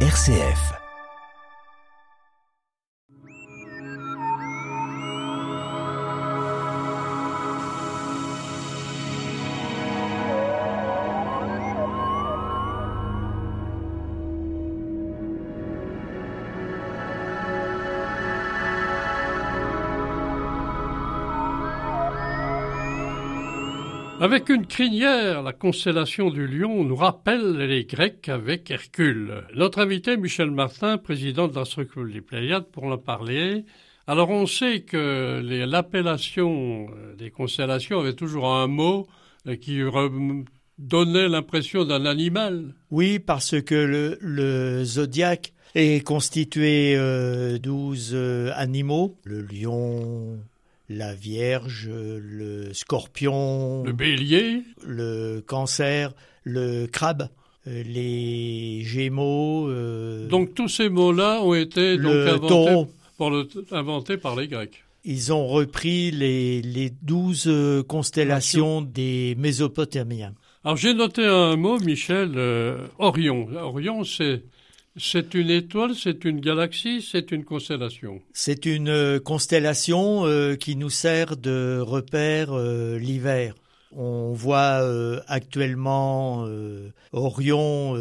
RCF. Avec une crinière, la constellation du lion nous rappelle les Grecs avec Hercule. Notre invité, Michel Martin, président de la structure des Pléiades, pour en parler. Alors on sait que l'appellation euh, des constellations avait toujours un mot euh, qui donnait l'impression d'un animal. Oui, parce que le, zodiaque est constitué de euh, animaux, le lion, la Vierge, le Scorpion, le Bélier, le Cancer, le Crabe, euh, les Gémeaux. Euh, donc tous ces mots-là ont été donc inventés, par les Grecs. Ils ont repris les, les douze constellations des Mésopotamiens. Alors j'ai noté un mot, Michel, euh, Orion. Orion, c'est c'est une étoile, c'est une galaxie, c'est une constellation. C'est une euh, constellation euh, qui nous sert de repère euh, l'hiver. On voit actuellement Orion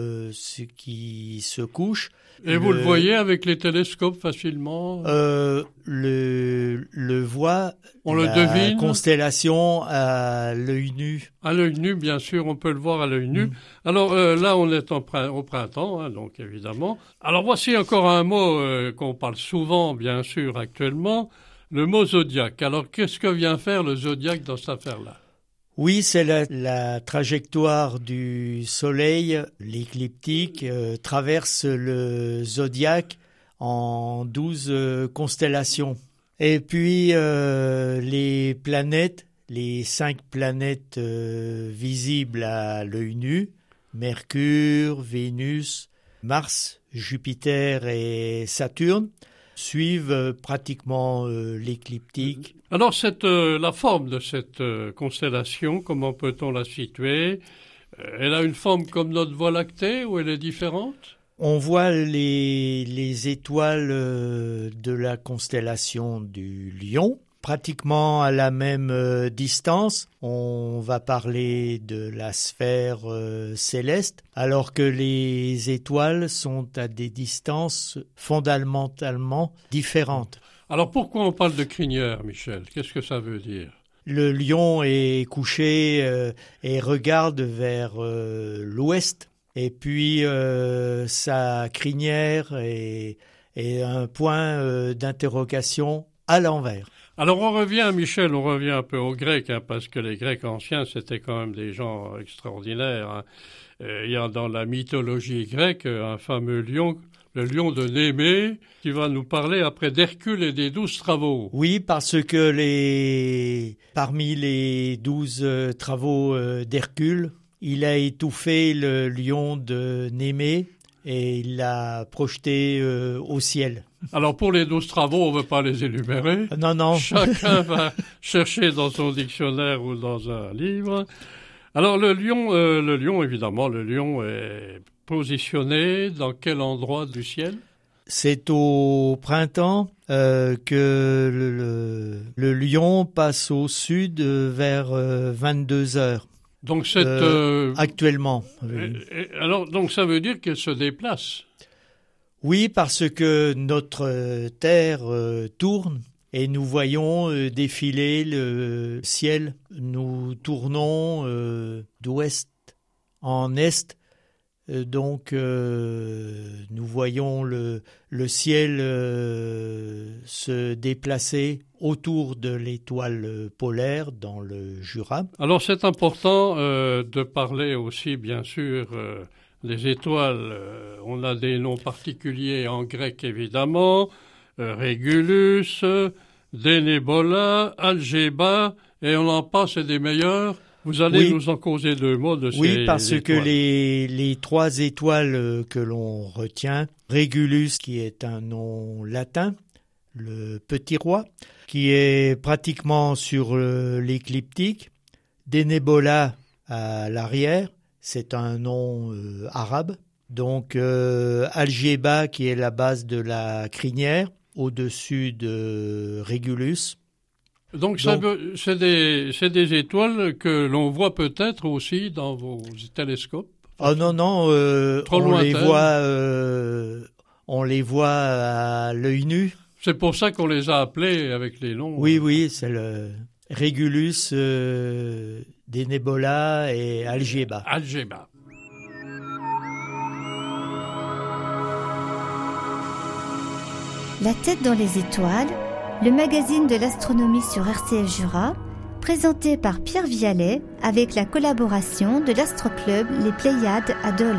qui se couche et vous le voyez avec les télescopes facilement? Euh, le, le voit. On le devine? Constellation à l'œil nu. À l'œil nu, bien sûr, on peut le voir à l'œil nu. Mm. Alors euh, là, on est en, au printemps, hein, donc évidemment. Alors voici encore un mot euh, qu'on parle souvent, bien sûr, actuellement, le mot zodiaque. Alors qu'est-ce que vient faire le zodiaque dans cette affaire-là? Oui, c'est la, trajectoire du Soleil, l'écliptique, euh, traverse le zodiaque en douze euh, constellations. Et puis euh, les planètes, les cinq planètes visibles à l'œil nu, Mercure, Vénus, Mars, Jupiter et Saturne, suivent pratiquement l'écliptique. Alors, cette, euh, la forme de cette euh, constellation, comment peut-on la situer? Euh, Elle a une forme comme notre Voie lactée ou elle est différente? On voit les, les étoiles de la constellation du Lion pratiquement à la même distance. On va parler de la sphère céleste, alors que les étoiles sont à des distances fondamentalement différentes. Alors pourquoi on parle de crinière, Michel? Qu'est-ce que ça veut dire? Le lion est couché euh, et regarde vers euh, l'ouest, et puis euh, sa crinière est, un point d'interrogation à l'envers. Alors on revient, Michel, on revient un peu aux Grecs, hein, parce que les Grecs anciens, c'était quand même des gens extraordinaires. Hein. Il y a dans la mythologie grecque un fameux lion le lion de Némée, qui va nous parler après d'Hercule et des douze travaux. Oui, parce que parmi les douze euh, travaux euh, d'Hercule, il a étouffé le lion de Némée et il l'a projeté euh, au ciel. Alors pour les douze travaux, on ne veut pas les énumérer. Non, non. Chacun va chercher dans son dictionnaire ou dans un livre. Alors le lion, le lion évidemment, le lion est positionné dans quel endroit du ciel? C'est au printemps euh, que le, lion passe au sud vers 22 euh, heures. Donc cette euh, actuellement. alors donc ça veut dire qu'elle se déplace? Oui, parce que notre Terre tourne et nous voyons défiler le ciel. Nous tournons d'ouest en est euh, donc euh, nous voyons le, ciel euh, se déplacer autour de l'étoile polaire dans le Jura. Alors c'est important de parler aussi bien sûr des étoiles. on a des noms particuliers en grec évidemment. Régulus, Dénébola, Algéba, et on en passe des meilleurs. Vous allez nous en causer deux mots de ces Oui, parce que les, les trois étoiles euh, que l'on retient, Régulus, qui est un nom latin, le petit roi, qui est pratiquement sur euh, l'écliptique, Denebola à l'arrière, c'est un nom euh, arabe, Donc euh, Algéba qui est la base de la crinière, au-dessus de Régulus. Donc, c'est des, des étoiles que l'on voit peut-être aussi dans vos télescopes. Oh non, non, euh, Trop on les voit, euh, on les voit à l'œil nu. C'est pour ça qu'on les a appelés avec les noms. Oui, oui, c'est le Régulus, euh, des Nebola et Algéba. Algéba. La tête dans les étoiles, le magazine de l'astronomie sur RCF Jura, présenté par Pierre Vialet avec la collaboration de l'Astroclub Les Pléiades à Dole.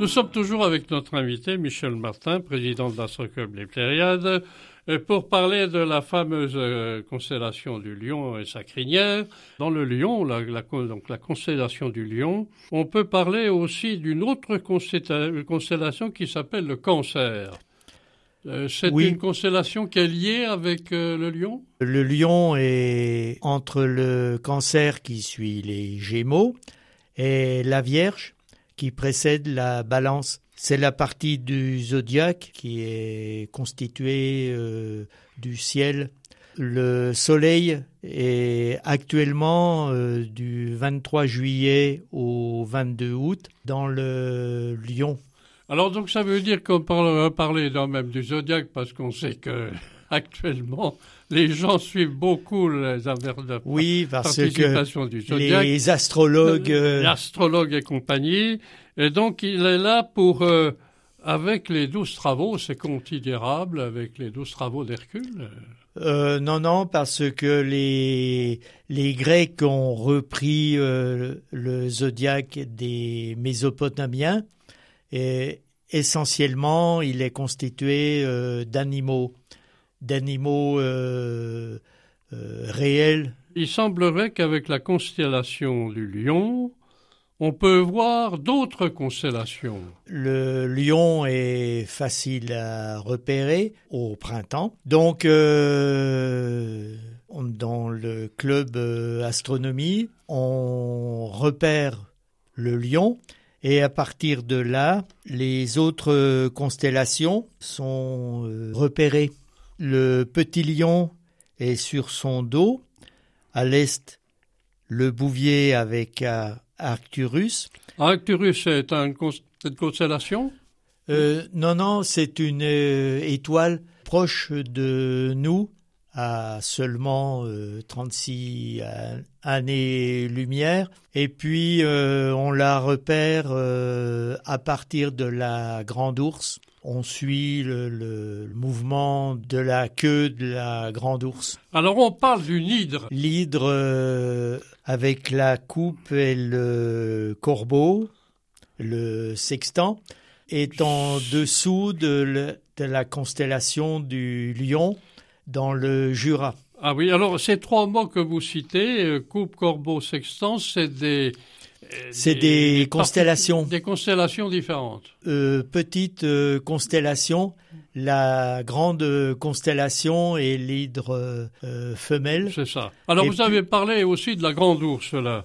Nous sommes toujours avec notre invité Michel Martin, président de l'Astroclub Les Pléiades, euh, pour parler de la fameuse euh, constellation du Lion et sa crinière. Dans le Lion, la, donc la constellation du Lion, on peut parler aussi d'une autre constella- constellation qui s'appelle le Cancer. Euh, C'est Oui. une constellation qui est liée avec euh, le Lion? Le lion est entre le cancer qui suit les gémeaux et la vierge qui précède la balance. C'est la partie du zodiaque qui est constituée euh, du ciel. Le soleil est actuellement euh, du 23 juillet au 22 août dans le lion. Alors donc ça veut dire qu'on parle, parler dans même du zodiaque parce qu'on sait que actuellement les gens suivent beaucoup les affaires de Oui, parce que participation du zodiaque, les astrologues... euh, l'astrologue et compagnie. Et donc il est là pour, euh, avec les douze travaux, c'est considérable, avec les douze travaux d'Hercule. Euh, non, non, parce que les, les Grecs ont repris euh, le zodiaque des Mésopotamiens et essentiellement il est constitué euh, d'animaux, d'animaux euh, euh, réels. Il semblerait qu'avec la constellation du lion, on peut voir d'autres constellations. Le lion est facile à repérer au printemps. Donc, euh, dans le club astronomie, on repère le lion et à partir de là, les autres constellations sont repérées. Le petit lion est sur son dos, à l'est, le bouvier avec euh, Arcturus, Arcturus est un une constellation? Euh, non, non, c'est une euh, étoile proche de nous, à seulement euh, 36 a- années-lumière. Et puis, on la repère à partir de la Grande Ourse. On suit le, mouvement de la queue de la Grande Ourse. Alors on parle d'une hydre. L'hydre euh, avec la coupe et le corbeau, le sextant, est en dessous de, le- de la constellation du lion dans le Jura. Ah oui, alors ces trois mots que vous citez, euh, coupe, corbeau, sextant, c'est des... euh, C'est des constellations. Des constellations différentes. Euh, petite euh, constellation, la grande constellation est l'hydre euh, femelle. C'est ça. Alors Et vous puis- avez parlé aussi de la grande ours là.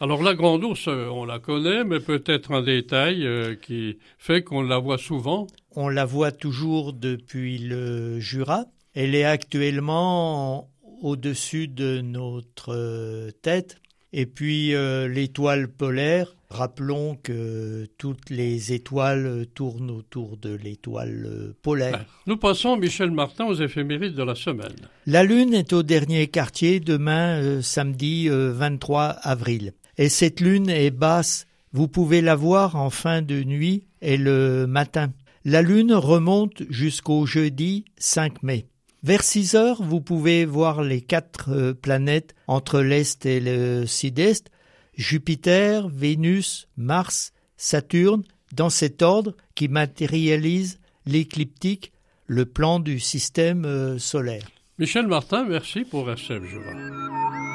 Alors la grande ours, on la connaît, mais peut-être un détail qui fait qu'on la voit souvent. On la voit toujours depuis le Jura. Elle est actuellement au-dessus de notre tête. Et puis euh, l'étoile polaire, rappelons que toutes les étoiles tournent autour de l'étoile euh, polaire. Nous passons, Michel Martin, aux éphémérides de la semaine. La Lune est au dernier quartier demain, euh, samedi euh, 23 avril. Et cette Lune est basse. Vous pouvez la voir en fin de nuit et le matin. La Lune remonte jusqu'au jeudi 5 mai. Vers 6 heures, vous pouvez voir les quatre euh, planètes entre l'Est et le Sud-Est, Jupiter, Vénus, Mars, Saturne, dans cet ordre qui matérialise l'écliptique, le plan du système euh, solaire. Michel Martin, merci pour RCF Jura.